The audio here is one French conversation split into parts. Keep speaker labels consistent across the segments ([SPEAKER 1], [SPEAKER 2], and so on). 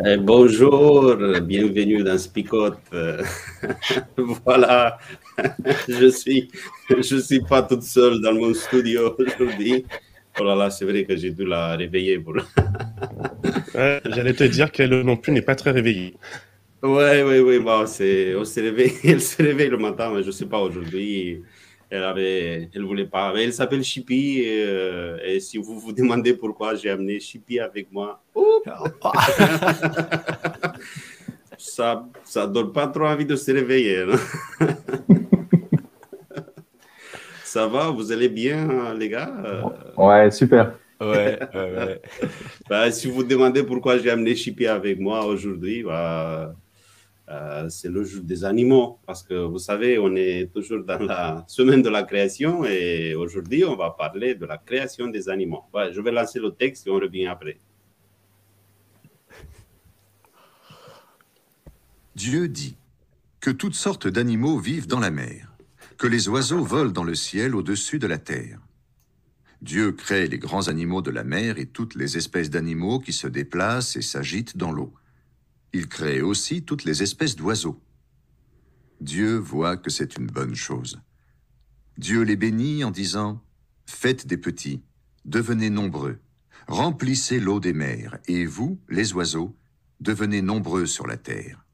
[SPEAKER 1] Eh, bonjour, bienvenue dans Spicote. voilà, je suis, je suis pas toute seule dans mon studio aujourd'hui. Oh là là, c'est vrai que j'ai dû la réveiller. Pour...
[SPEAKER 2] J'allais te dire qu'elle non plus n'est pas très réveillée.
[SPEAKER 1] Oui, oui, oui, bon, c'est, on s'est réveillé, elle s'est réveillée le matin, mais je ne sais pas aujourd'hui elle avait, elle voulait pas. elle s'appelle Chippy. Euh, et, si vous vous demandez pourquoi j'ai amené Chippy avec moi, ça, ça donne pas trop envie de se réveiller. ça va, vous allez bien, les gars?
[SPEAKER 3] Ouais, super.
[SPEAKER 2] Ouais, ouais,
[SPEAKER 1] bah, si vous vous demandez pourquoi j'ai amené Chippy avec moi aujourd'hui, bah, euh, c'est le jour des animaux, parce que vous savez, on est toujours dans la semaine de la création et aujourd'hui, on va parler de la création des animaux. je vais lancer le texte et on revient après.
[SPEAKER 4] Dieu dit que toutes sortes d'animaux vivent dans la mer, que les oiseaux volent dans le ciel au-dessus de la terre. Dieu crée les grands animaux de la mer et toutes les espèces d'animaux qui se déplacent et s'agitent dans l'eau. Il crée aussi toutes les espèces d'oiseaux. Dieu voit que c'est une bonne chose. Dieu les bénit en disant Faites des petits, devenez nombreux, remplissez l'eau des mers, et vous, les oiseaux, devenez nombreux sur la terre.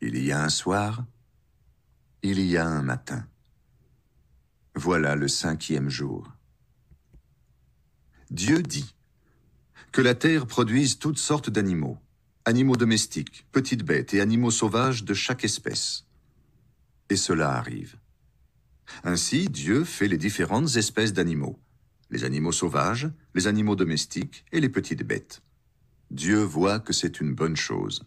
[SPEAKER 4] Il y a un soir, il y a un matin. Voilà le cinquième jour. Dieu dit que la terre produise toutes sortes d'animaux animaux domestiques, petites bêtes et animaux sauvages de chaque espèce. Et cela arrive. Ainsi, Dieu fait les différentes espèces d'animaux, les animaux sauvages, les animaux domestiques et les petites bêtes. Dieu voit que c'est une bonne chose.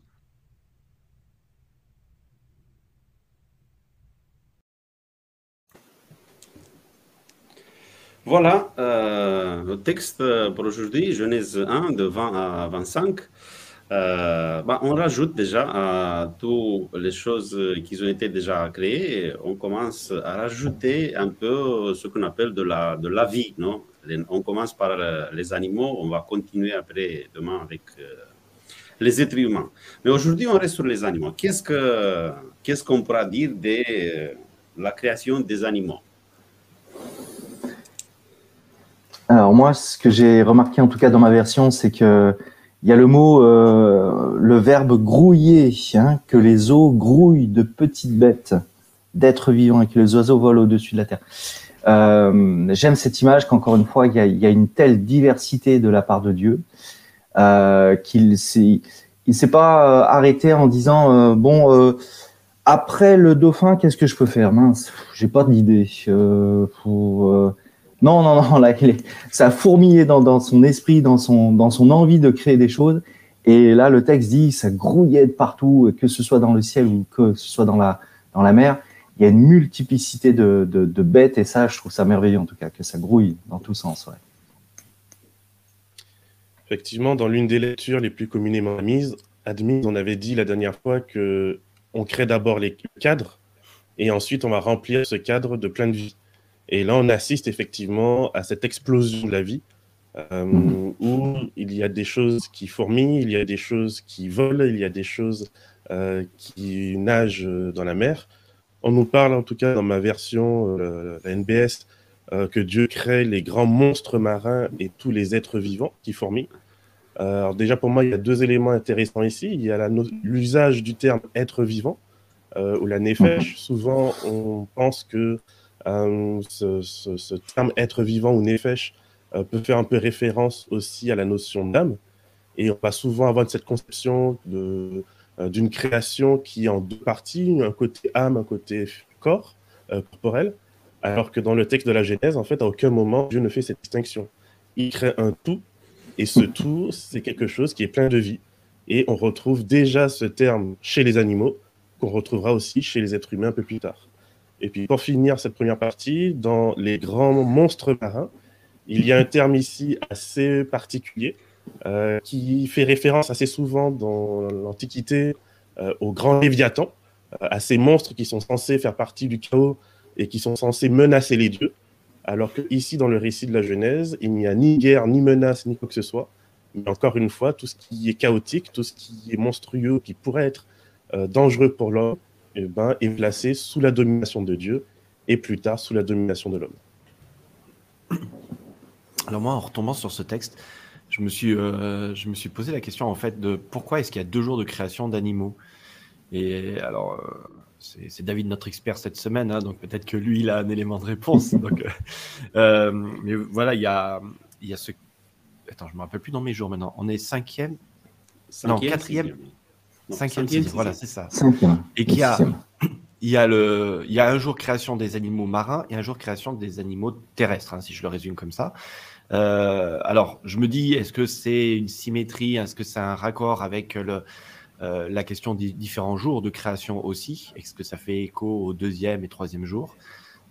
[SPEAKER 1] Voilà euh, le texte pour aujourd'hui, Genèse 1, de 20 à 25. Euh, bah, on rajoute déjà à toutes les choses qui ont été déjà créées, on commence à rajouter un peu ce qu'on appelle de la, de la vie. Non? On commence par euh, les animaux, on va continuer après demain avec euh, les êtres humains. Mais aujourd'hui, on reste sur les animaux. Qu'est-ce qu'on ce qu'on pourra dire de la création des animaux?
[SPEAKER 3] Alors moi, ce que j'ai remarqué en tout cas dans ma version, c'est que il y a le mot, euh, le verbe grouiller, hein, que les eaux grouillent de petites bêtes, d'êtres vivants et que les oiseaux volent au-dessus de la terre. Euh, J'aime cette image qu'encore une fois, il y, a, il y, a, une telle diversité de la part de Dieu euh, qu'il il s'est pas euh, arrêté en disant euh, bon, euh, après le dauphin, qu'est-ce que je peux faire? Mince, j'ai pas d'idée. Non, non, non, là, ça a fourmillé dans, son esprit, dans son, envie de créer des choses. Et là, le texte dit, ça grouillait de partout, que ce soit dans le ciel ou que ce soit dans la, mer. Il y a une multiplicité de, bêtes et ça, je trouve ça merveilleux en tout cas, que ça grouille dans tous sens.
[SPEAKER 2] Effectivement, dans l'une des lectures les plus communément admises, admises, on avait dit la dernière fois que on crée d'abord les cadres et ensuite on va remplir ce cadre de plein de vie. Et là, on assiste effectivement à cette explosion de la vie, euh, où il y a des choses qui fourmillent, il y a des choses qui volent, il y a des choses euh, qui nagent dans la mer. On nous parle, en tout cas dans ma version, euh, la NBS, que Dieu crée les grands monstres marins et tous les êtres vivants qui fourmillent. alors déjà, pour moi, il y a deux éléments intéressants ici. Il y a l'usage du terme être vivant, ou la nefesh. Mhm. Souvent, on pense que euh, ce, terme être vivant ou nefesh peut faire un peu référence aussi à la notion d'âme. Et on va souvent avoir cette conception de, euh, d'une création qui est en deux parties, un côté âme, un côté corps, euh, corporel, alors que dans le texte de la Genèse, en fait, à aucun moment, Dieu ne fait cette distinction. Il crée un tout, et ce tout, c'est quelque chose qui est plein de vie. Et on retrouve déjà ce terme chez les animaux, qu'on retrouvera aussi chez les êtres humains un peu plus tard. Et puis pour finir cette première partie, dans les grands monstres marins, il y a un terme ici assez particulier euh, qui fait référence assez souvent dans l'Antiquité euh, aux grands léviathans, euh, à ces monstres qui sont censés faire partie du chaos et qui sont censés menacer les dieux. Alors que ici, dans le récit de la Genèse, il n'y a ni guerre, ni menace, ni quoi que ce soit. Mais encore une fois, tout ce qui est chaotique, tout ce qui est monstrueux, qui pourrait être dangereux pour l'homme, eh ben, est placé sous la domination de Dieu et plus tard sous la domination de l'homme.
[SPEAKER 5] Alors moi, en retombant sur ce texte, je me suis, euh, je me suis posé la question en fait de pourquoi est-ce qu'il y a deux jours de création d'animaux? Et alors, euh, c'est David notre expert cette semaine, hein, donc peut-être que lui il a un élément de réponse. donc, euh, mais voilà, il y a, il y a ce. Attends, je me rappelle plus dans mes jours maintenant. On est cinquième, non quatrième, cinquième, voilà, c'est ça. Et qu'il y a, il y a le, il y a un jour création des animaux marins et un jour création des animaux terrestres, hein, si je le résume comme ça. Euh, alors, je me dis, est-ce que c'est une symétrie? Est-ce que c'est un raccord avec le, euh, la question des différents jours de création aussi? Est-ce que ça fait écho au deuxième et troisième jour?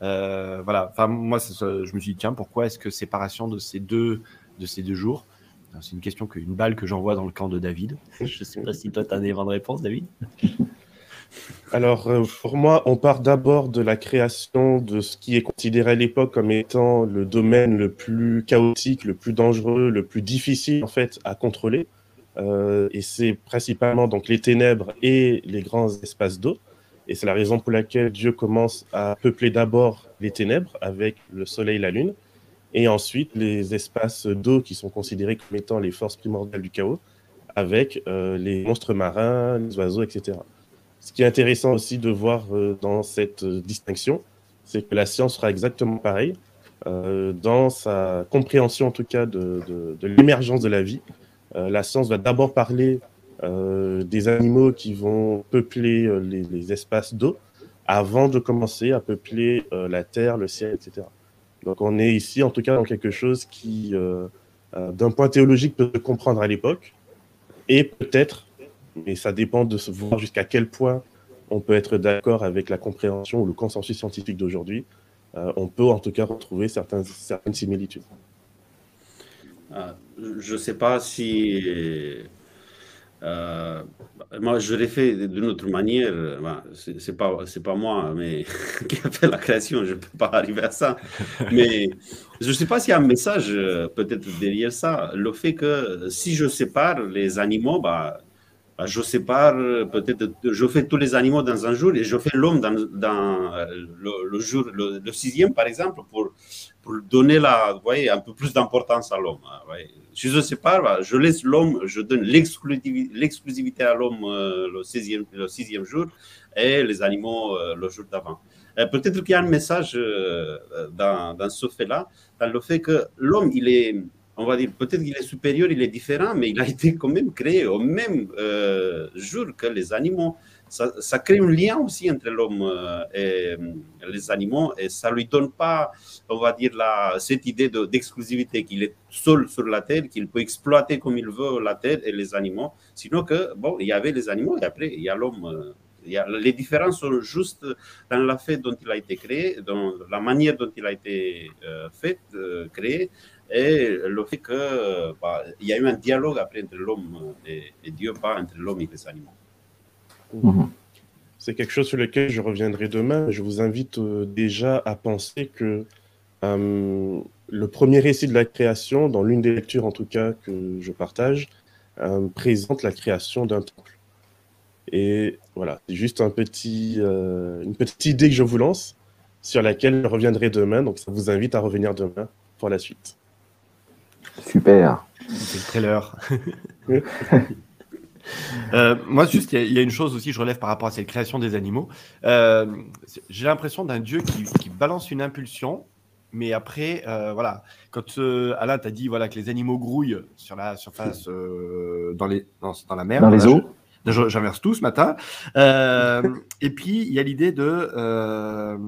[SPEAKER 5] Euh, Voilà. Enfin, moi, je me suis dit, tiens, pourquoi est-ce que séparation de ces deux, de ces deux jours C'est une question, que, une balle que j'envoie dans le camp de David. je ne sais pas si toi, tu as un élément de réponse, David
[SPEAKER 2] alors, euh, pour moi, on part d'abord de la création de ce qui est considéré à l'époque comme étant le domaine le plus chaotique, le plus dangereux, le plus difficile en fait à contrôler. Euh, et c'est principalement donc les ténèbres et les grands espaces d'eau. Et c'est la raison pour laquelle Dieu commence à peupler d'abord les ténèbres avec le soleil et la lune, et ensuite les espaces d'eau qui sont considérés comme étant les forces primordiales du chaos, avec euh, les monstres marins, les oiseaux, etc. Ce qui est intéressant aussi de voir euh, dans cette euh, distinction, c'est que la science sera exactement pareille. Euh, dans sa compréhension, en tout cas, de, l'émergence de la vie, la science va d'abord parler des animaux qui vont peupler les, espaces d'eau avant de commencer à peupler la terre, le ciel, etc. Donc on est ici, en tout cas, dans quelque chose qui, d'un point théologique, peut comprendre à l'époque et peut-être mais ça dépend de voir jusqu'à quel point on peut être d'accord avec la compréhension ou le consensus scientifique d'aujourd'hui. Euh, on peut en tout cas retrouver certaines, certaines similitudes.
[SPEAKER 1] Euh, je ne sais pas si... Euh, moi, je l'ai fait d'une autre manière. Ce n'est pas, moi qui a fait la création, je peux pas arriver à ça. Mais je sais pas s'il y a un message peut-être derrière ça. Le fait que si je sépare les animaux, bah, bah, je sépare peut-être, je fais tous les animaux dans un jour et je fais l'homme dans, euh, le, le, sixième par exemple, pour, pour donner la, voyez, un peu plus d'importance à l'homme. Hein, si je sépare, bah, je laisse l'homme, je donne l'exclusivité à l'homme euh, le, sixième, le sixième jour et les animaux euh, le jour d'avant. Peut-être qu'il y a un message dans, ce fait-là, dans le fait que l'homme, il est on va dire, peut-être qu'il est supérieur, il est différent, mais il a été quand même créé au même euh, jour que les animaux. Ça, crée un lien aussi entre l'homme euh, et euh, les animaux et ça lui donne pas, on va dire, la, cette idée d'exclusivité, qu'il est seul sur la terre, qu'il peut exploiter comme il veut la terre et les animaux. Sinon que, bon, il y avait les animaux et après, il y a l'homme. A, les différences sont juste dans la fait dont il a été créé, dans la manière dont il a été fait, créé, et le fait qu'il bah, y a eu un dialogue après entre l'homme et, Dieu, pas entre l'homme et les animaux.
[SPEAKER 2] Mhm. C'est quelque chose sur lequel je reviendrai demain. Je vous invite euh, déjà à penser que euh, le premier récit de la création, dans l'une des lectures en tout cas que je partage, euh, présente la création d'un temple. Et voilà, c'est juste un petit, une petite idée que je vous lance, sur laquelle je reviendrai demain. Donc ça vous invite à revenir demain pour la suite.
[SPEAKER 3] Super.
[SPEAKER 5] C'est le trailer. Euh, moi, juste, il y, a une chose aussi, je relève par rapport à cette création des animaux. Euh, j'ai l'impression d'un dieu qui, balance une impulsion mais après, euh, voilà, quand Alain t'a dit voilà, que les animaux grouillent sur la surface, dans, les, dans la mer.
[SPEAKER 3] Dans les eaux.
[SPEAKER 5] J'inverse tout ce matin. Et puis, il y a l'idée de.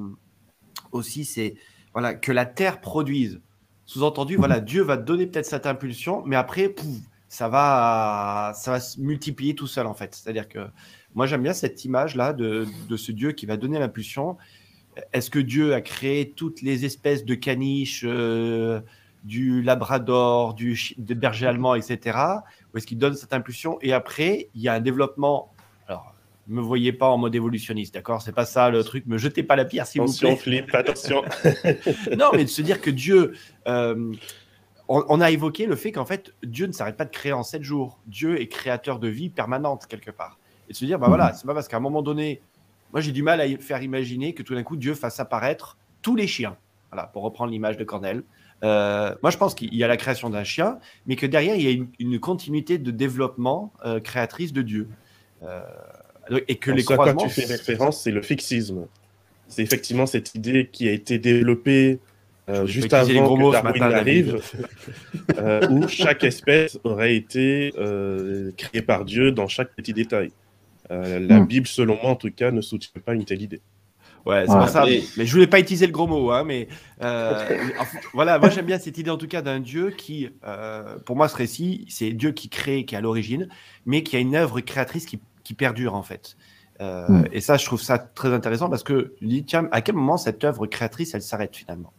[SPEAKER 5] aussi, c'est voilà, que la terre produise. Sous-entendu, voilà, Dieu va donner peut-être cette impulsion, mais après, pouf, ça va, ça va se multiplier tout seul, en fait. C'est-à-dire que moi, j'aime bien cette image-là de, de ce Dieu qui va donner l'impulsion. Est-ce que Dieu a créé toutes les espèces de caniches, euh, du labrador, du des bergers allemands, etc. Ou est-ce qu'il donne cette impulsion et après, il y a un développement? Alors, ne me voyez pas en mode évolutionniste, d'accord? C'est pas ça le truc. Me jetez pas la pierre, s'il vous
[SPEAKER 2] Attention,
[SPEAKER 5] plaît.
[SPEAKER 2] Philippe, attention.
[SPEAKER 5] Non, mais de se dire que Dieu. euh, on, on a évoqué le fait qu'en fait, Dieu ne s'arrête pas de créer en sept jours. Dieu est créateur de vie permanente, quelque part. Et de se dire, bah voilà, c'est pas parce qu'à un moment donné, moi j'ai du mal à faire imaginer que tout d'un coup, Dieu fasse apparaître tous les chiens. Voilà, pour reprendre l'image de Cornell. Euh, moi, je pense qu'il y a la création d'un chien, mais que derrière, il y a une, une continuité de développement euh, créatrice de Dieu. Euh, et que
[SPEAKER 2] En
[SPEAKER 5] les
[SPEAKER 2] ça, quoi
[SPEAKER 5] croisements.
[SPEAKER 2] tu fais référence, c'est le fixisme. C'est effectivement cette idée qui a été développée euh, juste
[SPEAKER 5] pas
[SPEAKER 2] avant
[SPEAKER 5] gros
[SPEAKER 2] que
[SPEAKER 5] mots ce
[SPEAKER 2] Darwin
[SPEAKER 5] matin,
[SPEAKER 2] n'arrive, euh, où chaque espèce aurait été euh, créée par Dieu dans chaque petit détail. Euh, la
[SPEAKER 3] Hmm.
[SPEAKER 2] Bible, selon moi en tout cas, ne soutient pas une telle idée.
[SPEAKER 5] Ouais, c'est
[SPEAKER 3] Ouais.
[SPEAKER 5] pour ça.
[SPEAKER 1] Après-
[SPEAKER 5] Mais je voulais pas utiliser le gros mot, hein, mais euh, mais voilà, moi j'aime bien cette idée en tout cas d'un Dieu qui, euh, pour moi, ce récit, c'est Dieu qui crée, qui est à l'origine, mais qui a une œuvre créatrice qui, qui perdure en fait. Euh,
[SPEAKER 3] Mm.
[SPEAKER 5] Et ça, je trouve ça très intéressant parce que je me dis, tiens, à quel moment cette œuvre créatrice, elle s'arrête finalement?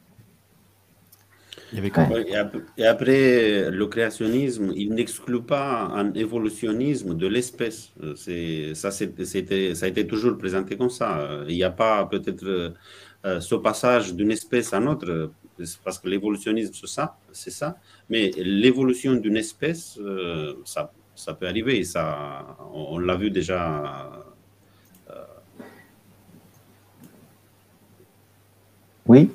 [SPEAKER 5] Il y avait quoi
[SPEAKER 1] Ouais, Et ap- et après, le créationnisme, il n'exclut pas un évolutionnisme de l'espèce. Euh, ça, c'est- c'était, ça a été toujours présenté comme ça. Euh, Il n'y a pas peut-être euh, ce passage d'une espèce à une autre, parce que l'évolutionnisme, c'est ça, c'est ça. Mais l'évolution d'une espèce, euh, ça, ça peut arriver. et Ça, on, on l'a vu déjà.
[SPEAKER 3] Oui.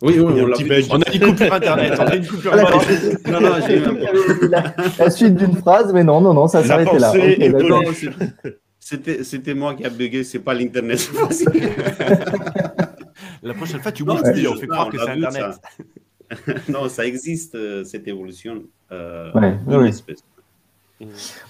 [SPEAKER 1] Oui, oui,
[SPEAKER 2] a
[SPEAKER 1] on l'a
[SPEAKER 2] petit.
[SPEAKER 5] On a une coupure internet, on a une coupure
[SPEAKER 3] Voilà.
[SPEAKER 5] internet.
[SPEAKER 1] Non, non, j'ai
[SPEAKER 3] la, la suite d'une phrase, mais non, non, non, ça s'arrêtait là.
[SPEAKER 1] Non, c'était, c'était moi qui a bugué, c'est pas l'internet.
[SPEAKER 5] La prochaine fois, tu oublies,
[SPEAKER 1] c'est
[SPEAKER 5] on fait croire que c'est Internet.
[SPEAKER 1] ça. non, ça existe, euh, cette évolution euh,
[SPEAKER 3] Ouais,
[SPEAKER 1] d'une
[SPEAKER 3] ouais.
[SPEAKER 1] espèce.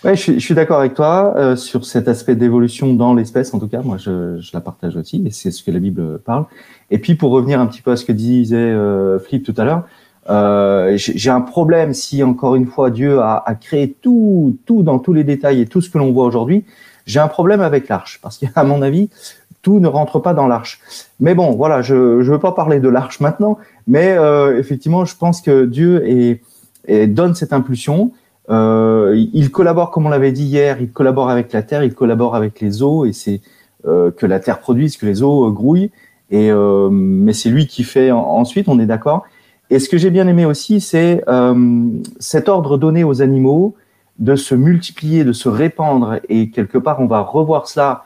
[SPEAKER 3] Ouais, je suis, suis d'accord avec toi euh, sur cet aspect d'évolution dans l'espèce. En tout cas, moi, je, je la partage aussi, et c'est ce que la Bible parle. Et puis, pour revenir un petit peu à ce que disait euh, Philippe tout à l'heure, euh, j'ai j'ai un problème si encore une fois Dieu a, a créé tout, tout dans tous les détails et tout ce que l'on voit aujourd'hui. J'ai un problème avec l'arche parce qu'à mon avis, tout ne rentre pas dans l'arche. Mais bon, voilà, je ne veux pas parler de l'arche maintenant, mais euh, effectivement, je pense que Dieu est, est- donne cette impulsion. Euh, il collabore, comme on l'avait dit hier, il collabore avec la terre, il collabore avec les eaux, et c'est euh, que la terre produise, que les eaux euh, grouillent. Et mais c'est lui qui fait en- ensuite, on est d'accord. Et ce que j'ai bien aimé aussi, c'est cet ordre donné aux animaux de se multiplier, de se répandre, et quelque part, on va revoir cela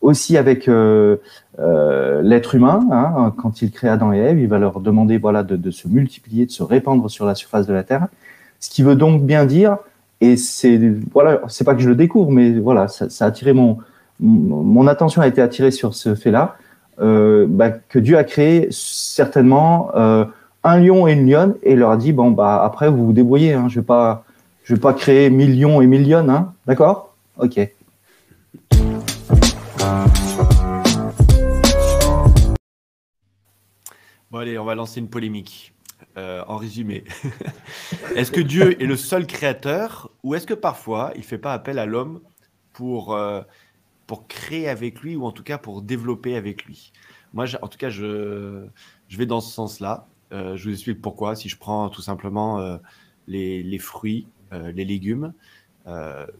[SPEAKER 3] aussi avec l'être humain, hein, quand il crée Adam et Ève, il va leur demander voilà de se multiplier, de se répandre sur la surface de la terre. Ce qui veut donc bien dire, et c'est voilà, c'est pas que je le découvre, mais voilà, ça, a attiré mon mon attention a été attirée sur ce fait-là, euh, bah, que Dieu a créé certainement euh, un lion et une lionne et leur a dit bon bah après vous vous débrouillez, hein, je vais pas je vais pas créer mille lions et mille hein, d'accord? Ok.
[SPEAKER 5] Bon, allez, on va lancer une polémique. Euh, en résumé, est-ce que Dieu est le seul créateur ou est-ce que parfois il fait pas appel à l'homme pour, euh, pour créer avec lui ou en tout cas pour développer avec lui? Moi, en tout cas, je, je vais dans ce sens-là. Euh, je vous explique pourquoi. Si je prends tout simplement les, les fruits, les légumes,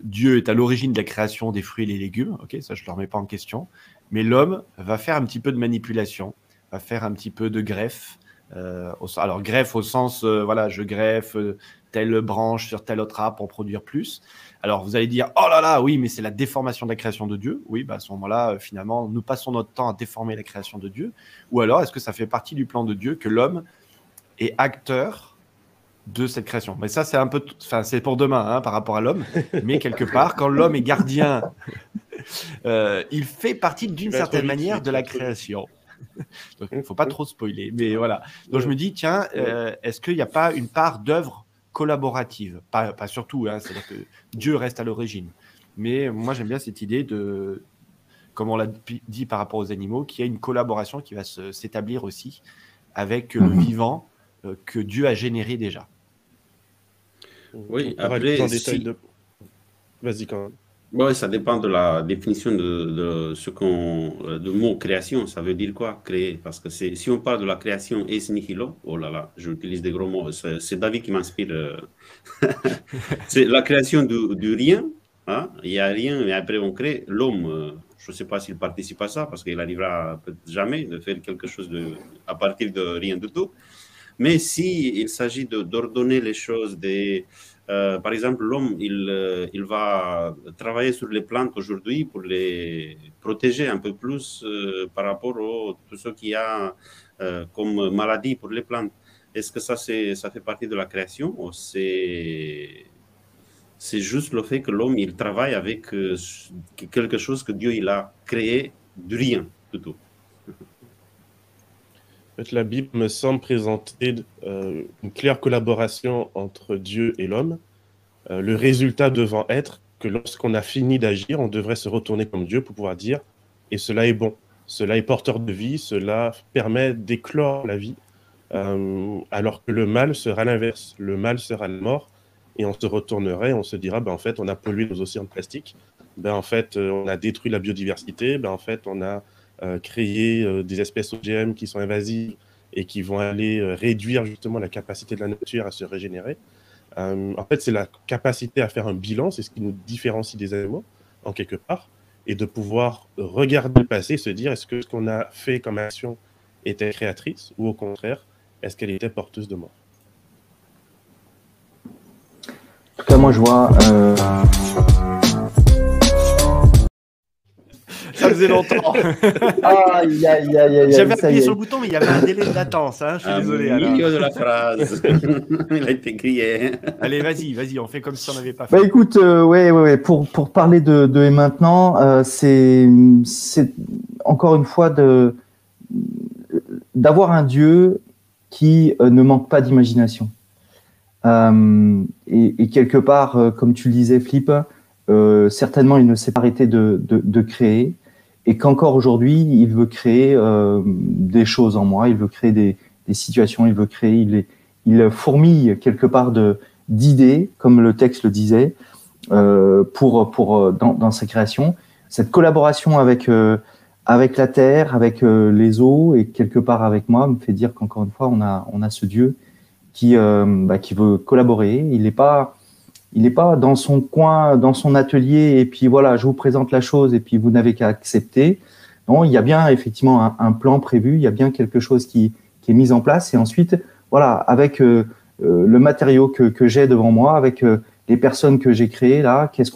[SPEAKER 5] Dieu est à l'origine de la création des fruits et les légumes. Ok, ça, je ne le remets pas en question. Mais l'homme va faire un petit peu de manipulation, va faire un petit peu de greffe. Euh, au- alors greffe au sens, euh, voilà, je greffe euh, telle branche sur telle autre arbre pour produire plus. Alors vous allez dire, oh là là, oui, mais c'est la déformation de la création de Dieu. Oui, bah, à ce moment-là, finalement, nous passons notre temps à déformer la création de Dieu. Ou alors, est-ce que ça fait partie du plan de Dieu que l'homme est acteur de cette création? Mais ça, c'est un peu, enfin, c'est pour demain hein, par rapport à l'homme. Mais quelque part, quand l'homme est gardien, il fait partie d'une certaine manière de la
[SPEAKER 2] tu
[SPEAKER 5] création. il ne faut pas trop spoiler. Mais voilà. Donc je me dis, tiens, euh, est-ce qu'il n'y a pas une part d'œuvre collaborative? Pas, pas, surtout, hein, c'est-à-dire que Dieu reste à l'origine. Mais moi, j'aime bien cette idée de, comme on l'a dit par rapport aux animaux, qu'il y a une collaboration qui va s'établir aussi avec le mhm. vivant euh, que Dieu a généré déjà.
[SPEAKER 1] Oui, après, de...
[SPEAKER 2] Vas-y quand même.
[SPEAKER 1] Oui, ça dépend de la définition de, ce qu'on, de mot création. Ça veut dire quoi, créer? Parce que si on parle de la création es nihilo, oh là là, j'utilise des gros mots. C'est David qui m'inspire. Euh. c'est la création du, rien. Hein? Il n'y a rien, mais après on crée l'homme. Euh, je ne sais pas s'il participe à ça, parce qu'il arrivera peut-être jamais de faire quelque chose de, à partir de rien du tout. Mais si il s'agit d'ordonner les choses, des euh, par exemple, l'homme, il, euh, il, va travailler sur les plantes aujourd'hui pour les protéger un peu plus euh, par rapport à tout ce qu'il y a comme maladie pour les plantes. Est-ce que ça, ça fait partie de la création ou c'est c'est juste le fait que l'homme il travaille avec quelque chose que Dieu il a créé du rien du tout.
[SPEAKER 2] La Bible me semble présenter euh, une claire collaboration entre Dieu et l'homme, euh, le résultat devant être que lorsqu'on a fini d'agir, on devrait se retourner comme Dieu pour pouvoir dire et cela est bon, cela est porteur de vie, cela permet d'éclore la vie, euh, alors que le mal sera l'inverse, le mal sera la mort, et on se retournerait, on se dira, ben, en fait, on a pollué nos océans de plastique, ben, en fait, on a détruit la biodiversité, ben, en fait, on a créer euh, des espèces OGM qui sont invasives et qui vont aller euh, réduire justement la capacité de la nature à se régénérer. en fait, c'est la capacité à faire un bilan, c'est ce qui nous différencie des animaux, en quelque part, et de pouvoir regarder le passé et se dire est-ce que ce qu'on a fait comme action était créatrice ou au contraire, est-ce qu'elle était porteuse de mort?
[SPEAKER 3] En tout cas, moi je vois
[SPEAKER 5] faisait longtemps. J'avais appuyé sur le bouton, mais il y avait un délai de latence. Hein, je suis désolé.
[SPEAKER 1] Au milieu de la phrase. il a été crié.
[SPEAKER 5] Allez, vas-y, vas-y, on fait comme si on n'avait pas fait.
[SPEAKER 3] Bah écoute, euh, ouais, ouais, ouais, pour, pour parler de, de et maintenant, euh, c'est encore une fois de d'avoir un Dieu qui euh, ne manque pas d'imagination. Euh, et, et, quelque part, euh, comme tu le disais, Flip, certainement il ne s'est pas arrêté de, de, de créer et qu'encore aujourd'hui, il veut créer euh, des choses en moi, il veut créer des, situations, il veut créer, il, il fourmille quelque part d'idées, comme le texte le disait, euh, pour euh, dans, sa création. Cette collaboration avec la terre, avec les eaux et quelque part avec moi me fait dire qu'encore une fois, on a on a ce Dieu qui bah, qui veut collaborer. Il n'est pas il n'est pas dans son coin, dans son atelier, et puis voilà, je vous présente la chose, et puis vous n'avez qu'à accepter. Non, il y a bien effectivement un, plan prévu, il y a bien quelque chose qui, qui, est mis en place, et ensuite, voilà, avec euh, euh, le matériau que, que j'ai devant moi, avec euh, les personnes que j'ai créées là, qu'est-ce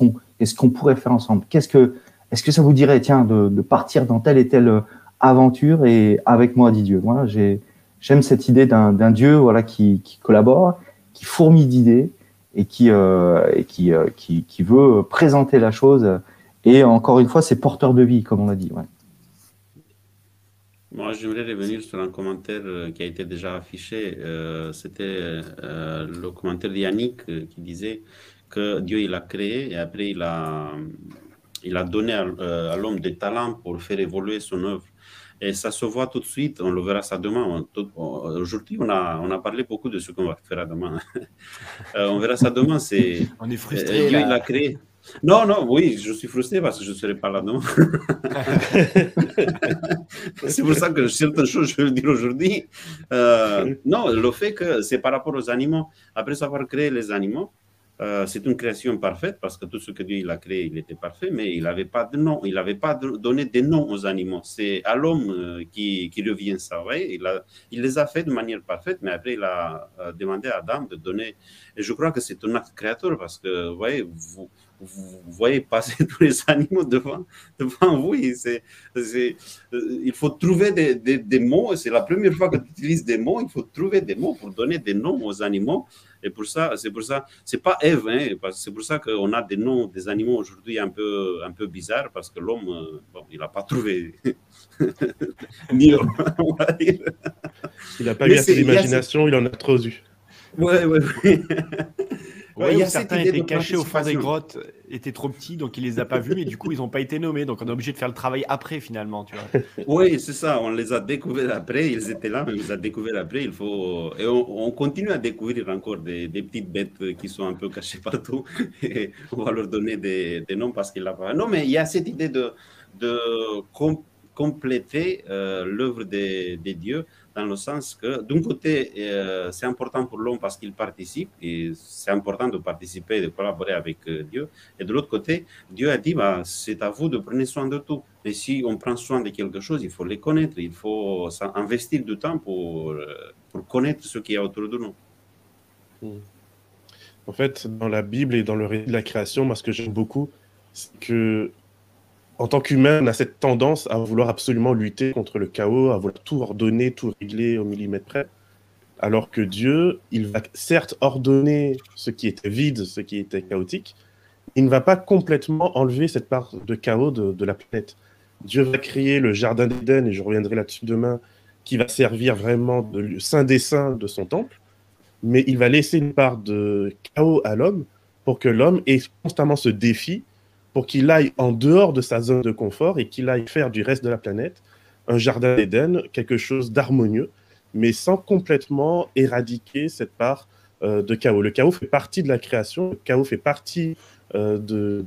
[SPEAKER 3] qu'on pourrait faire ensemble? Qu'est-ce que est-ce que ça vous dirait, tiens, de, de, partir dans telle et telle aventure et avec moi, dit Dieu. J'ai j'aime cette idée d'un Dieu, voilà, qui, qui collabore, qui fourmille d'idées et qui, euh, euh, qui, veut présenter la chose. Et encore une fois, c'est porteur de vie, comme on l'a dit.
[SPEAKER 1] Moi, j'aimerais revenir sur un commentaire euh, qui a été déjà affiché. C'était le commentaire d'Yannick qui disait que Dieu il a créé et après il a, il a donné à l'homme des talents pour faire évoluer son œuvre. Et ça se voit tout de suite, on le verra ça demain. Aujourd'hui, on a, on a parlé beaucoup de ce qu'on va faire demain. Euh, on verra ça demain. C'est,
[SPEAKER 5] on est frustré.
[SPEAKER 1] il a créé. Non, non, oui, je suis frustré parce que je ne serai pas là demain. c'est pour ça que certaines choses, je vais le dire aujourd'hui. Euh, non, le fait que c'est par rapport aux animaux, après avoir créé les animaux, euh, c'est une création parfaite parce que tout ce que Dieu il a créé, il était parfait, mais il n'avait pas de nom, il n'avait pas donné des noms aux animaux. C'est à l'homme euh, qui, qui, revient ça. Il, a, il les a fait de manière parfaite, mais après il a demandé à Adam de donner. Et je crois que c'est un acte créateur parce que voyez, vous, vous voyez passer tous les animaux devant, devant vous. il faut trouver des, des, mots. C'est la première fois que tu utilises des mots. Il faut trouver des mots pour donner des noms aux animaux. Et pour ça, c'est pour ça, c'est pas Eve, hein, c'est pour ça qu'on a des noms des animaux aujourd'hui un peu, un peu bizarres parce que l'homme, euh, bon, il n'a pas trouvé.
[SPEAKER 2] Ni on va dire. Il n'a pas eu assez d'imagination, il en a trop eu.
[SPEAKER 1] Ouais, ouais, ouais.
[SPEAKER 5] Ouais, il certains étaient cachés au fond des grottes, étaient trop petits, donc il les a pas vus, et du coup, ils n'ont pas été nommés. Donc, on est obligé de faire le travail après, finalement. Tu vois.
[SPEAKER 1] Oui, c'est ça. On les a découverts après. Ils étaient là, mais on les a découverts après. Il faut... Et on, continue à découvrir encore des, petites bêtes qui sont un peu cachées partout. Et on va leur donner des, noms parce qu'il a pas. Non, mais il y a cette idée de, de compléter euh, l'œuvre des, des dieux dans le sens que, d'un côté, euh, c'est important pour l'homme parce qu'il participe, et c'est important de participer, de collaborer avec euh, Dieu. Et de l'autre côté, Dieu a dit, bah, c'est à vous de prendre soin de tout. Et si on prend soin de quelque chose, il faut les connaître, il faut investir du temps pour, euh, pour connaître ce qu'il y a autour de nous.
[SPEAKER 2] Hmm. En fait, dans la Bible et dans le récit de la création, moi, ce que j'aime beaucoup, c'est que en tant qu'humain, on a cette tendance à vouloir absolument lutter contre le chaos, à vouloir tout ordonner, tout régler au millimètre près. Alors que Dieu, il va certes ordonner ce qui était vide, ce qui était chaotique, il ne va pas complètement enlever cette part de chaos de, la planète. Dieu va créer le jardin d'Éden, et je reviendrai là-dessus demain, qui va servir vraiment de saint des saints de son temple, mais il va laisser une part de chaos à l'homme pour que l'homme ait constamment ce défi pour qu'il aille en dehors de sa zone de confort et qu'il aille faire du reste de la planète un jardin d'Éden, quelque chose d'harmonieux, mais sans complètement éradiquer cette part euh, de chaos. Le chaos fait partie de la création, le chaos fait partie euh, de,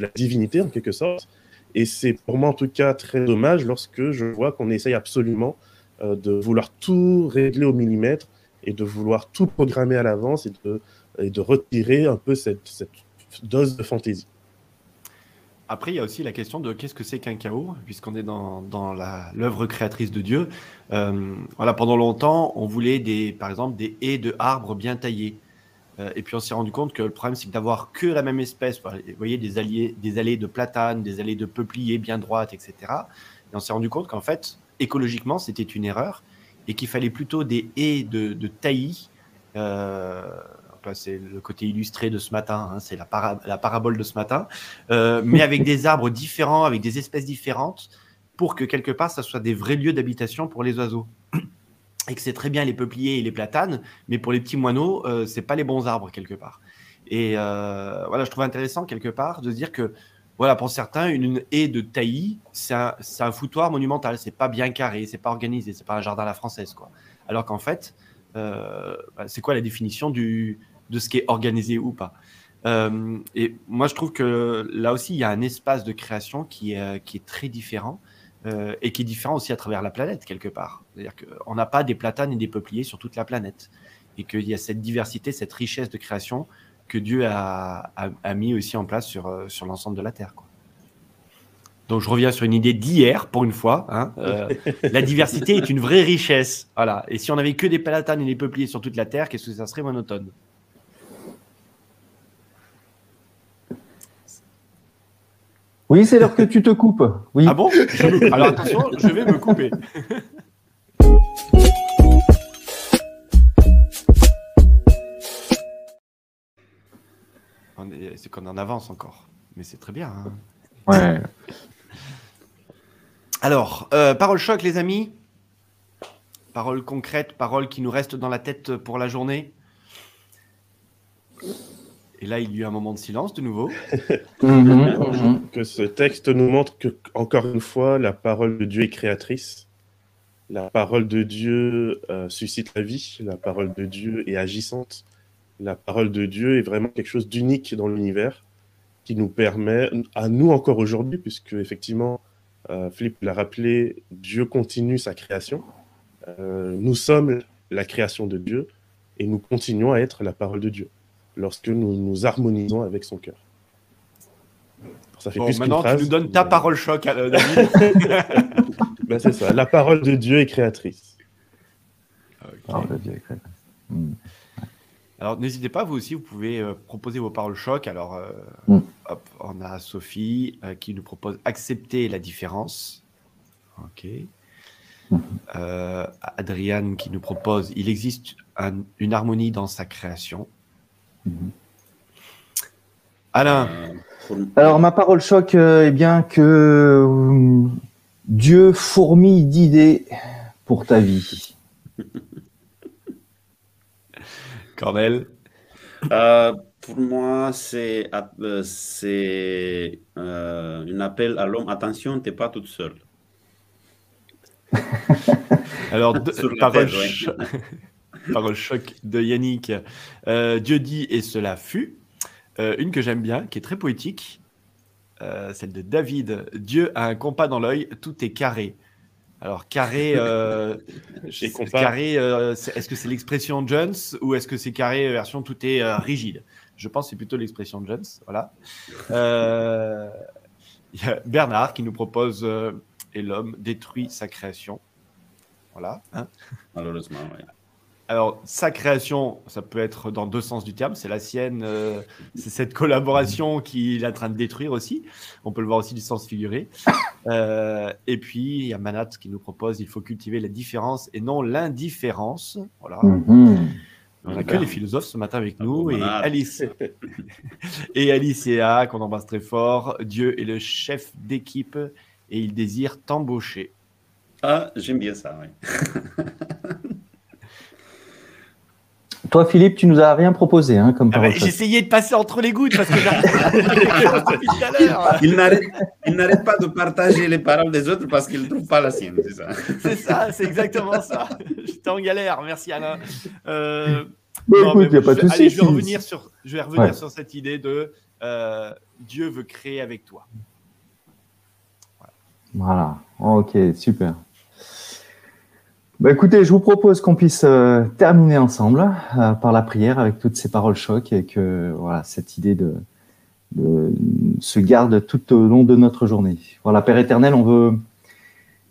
[SPEAKER 2] la divinité en quelque sorte, et c'est pour moi en tout cas très dommage lorsque je vois qu'on essaye absolument euh, de vouloir tout régler au millimètre et de vouloir tout programmer à l'avance et de, et de retirer un peu cette dose de fantaisie.
[SPEAKER 5] Après, il y a aussi la question de qu'est-ce que c'est qu'un chaos, puisqu'on est dans, dans l'œuvre créatrice de Dieu. Euh, voilà, pendant longtemps, on voulait des, par exemple des haies de arbres bien taillées. Euh, et puis on s'est rendu compte que le problème, c'est d'avoir que la même espèce, vous voyez, des, alliés, des allées de platane, des allées de peupliers bien droites, etc. Et on s'est rendu compte qu'en fait, écologiquement, c'était une erreur et qu'il fallait plutôt des haies de, de taillis. Euh, c'est le côté illustré de ce matin, hein, c'est la, parabole de ce matin, euh, mais avec des arbres différents, avec des espèces différentes, pour que quelque part, ça soit des vrais lieux d'habitation pour les oiseaux. Et que c'est très bien les peupliers et les platanes, mais pour les petits moineaux, euh, c'est pas les bons arbres quelque part. Et euh, voilà, je trouve intéressant quelque part de se dire que, voilà, pour certains, une, haie de taillis, c'est un, foutoir monumental. C'est pas bien carré, c'est pas organisé, c'est pas un jardin à la française, quoi. Alors qu'en fait, bah, c'est quoi la définition du, de ce qui est organisé ou pas. Euh, et moi, je trouve que là aussi, il y a un espace de création qui est, euh, très différent euh, et qui est différent aussi à travers la planète, quelque part. C'est-à-dire qu'on n'a pas des platanes et des peupliers sur toute la planète. Et qu'il y a cette diversité, cette richesse de création que Dieu a, mis aussi en place sur, l'ensemble de la Terre. Donc je reviens sur une idée d'hier, pour une fois. Hein, la diversité est une vraie richesse. Voilà. Et si on n'avait que des platanes et des peupliers sur toute la Terre, qu'est-ce que ça serait monotone?
[SPEAKER 3] Oui, c'est l'heure que tu te coupes. Oui.
[SPEAKER 5] Ah bon? Alors attention, je vais me couper. C'est qu'on en avance encore, mais c'est très bien. Hein.
[SPEAKER 3] ouais.
[SPEAKER 5] Alors, euh, parole choc, les amis. Parole concrète, parole qui nous reste dans la tête pour la journée. Et là, il y a eu un moment de silence de nouveau.
[SPEAKER 2] Mhm, mhm. que ce texte nous montre que, encore une fois, la parole de Dieu est créatrice. La parole de Dieu euh, suscite la vie. La parole de Dieu est agissante. La parole de Dieu est vraiment quelque chose d'unique dans l'univers qui nous permet, à nous encore aujourd'hui, puisque effectivement, euh, Philippe l'a rappelé, Dieu continue sa création. Euh, nous sommes la création de Dieu et nous continuons à être la parole de Dieu lorsque nous nous harmonisons avec son cœur.
[SPEAKER 5] Ça fait plus maintenant, tu nous donnes ta parole choc, euh, David.
[SPEAKER 2] ben, c'est ça. La parole de Dieu est créatrice.
[SPEAKER 5] Alors n'hésitez pas, vous aussi, vous pouvez euh, proposer vos paroles choc. Alors, euh,
[SPEAKER 3] Mm.
[SPEAKER 5] hop, on a Sophie euh, qui nous propose accepter la différence. Ok. Euh, Adriane qui nous propose il existe un- une harmonie dans sa création.
[SPEAKER 3] Mhm.
[SPEAKER 5] Alain,
[SPEAKER 1] Euh,
[SPEAKER 3] Alors, ma parole choc, euh, eh bien que euh, Dieu fourmille d'idées pour ta vie.
[SPEAKER 5] Cornel,
[SPEAKER 1] Euh, pour moi, c'est euh, c'est euh, un appel à l'homme. Attention, t'es pas toute seule.
[SPEAKER 5] alors de- parole,
[SPEAKER 1] terre, ouais.
[SPEAKER 5] parole choc de Yannick. Euh, Dieu dit et cela fut. Euh, une que j'aime bien, qui est très poétique, euh, celle de David. Dieu a un compas dans l'œil, tout est carré. Alors carré, carré, est-ce que c'est l'expression Jones ou est-ce que c'est carré version tout est rigide? Je pense que c'est plutôt l'expression Jones. Voilà. Il y a Bernard qui nous propose et l'homme détruit sa création. Voilà. hein.
[SPEAKER 1] Malheureusement, ouais.
[SPEAKER 5] Alors, sa création, ça peut être dans deux sens du terme. C'est la sienne, euh, c'est cette collaboration qu'il est en train de détruire aussi. On peut le voir aussi du sens figuré. Euh, et puis, il y a Manat qui nous propose il faut cultiver la différence et non l'indifférence. Voilà.
[SPEAKER 3] Mhm.
[SPEAKER 5] On n'a que les philosophes ce matin avec nous. Et. Alice, et Alice et A, qu'on embrasse très fort. Dieu est le chef d'équipe et il désire t'embaucher.
[SPEAKER 1] Ah, j'aime bien ça, ouais.
[SPEAKER 3] Toi, Philippe, tu nous as rien proposé hein, comme
[SPEAKER 5] Ah bah. J'essayais de passer entre les gouttes parce que.
[SPEAKER 1] Il n'arrête, il n'arrête pas de partager les paroles des autres parce qu'il ne trouve pas la sienne, c'est ça.
[SPEAKER 5] C'est ça, c'est exactement ça. J'étais en galère, merci Alain. Euh, non,
[SPEAKER 3] écoute,
[SPEAKER 5] mais
[SPEAKER 3] y a pas de
[SPEAKER 5] je-
[SPEAKER 3] souci,
[SPEAKER 5] Allez, je vais revenir sur, je vais revenir
[SPEAKER 3] Ouais.
[SPEAKER 5] sur cette idée de euh, Dieu veut créer avec toi.
[SPEAKER 3] Voilà, ok, super. Bah, écoutez, je vous propose qu'on puisse euh, terminer ensemble euh, par la prière avec toutes ces paroles choc et que voilà cette idée de, se garde tout au long de notre journée. Voilà, Père éternel, on veut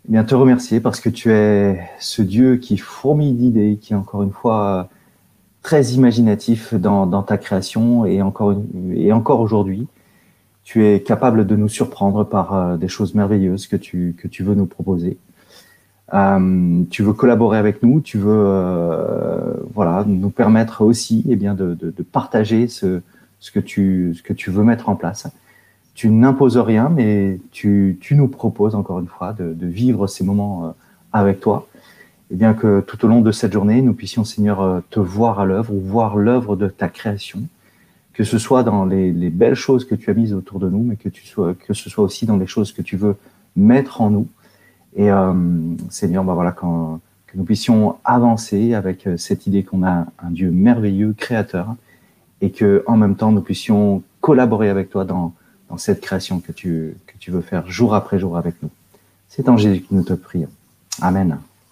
[SPEAKER 3] eh bien te remercier parce que tu es ce Dieu qui fourmille d'idées, qui est encore une fois euh, très imaginatif dans, ta création et encore, aujourd'hui tu es capable de nous surprendre par des choses merveilleuses que tu veux nous proposer. Euh, tu veux collaborer avec nous, tu veux euh, voilà, nous permettre aussi eh bien, de, de, de partager ce, ce, que tu, ce que tu veux mettre en place. Tu n'imposes rien, mais tu, tu nous proposes encore une fois de, de vivre ces moments euh, avec toi. Et bien que tout au long de cette journée, nous puissions, Seigneur, euh, te voir à l'œuvre ou voir l'œuvre de ta création que ce soit dans les, les belles choses que tu as mises autour de nous, mais que, tu sois, que ce soit aussi dans les choses que tu veux mettre en nous. Et euh, Seigneur, bah voilà, que nous puissions avancer avec euh, cette idée qu'on a un Dieu merveilleux, créateur, et que en même temps nous puissions collaborer avec toi dans, dans cette création que tu, que tu veux faire jour après jour avec nous. C'est en Jésus que nous te prions. Amen.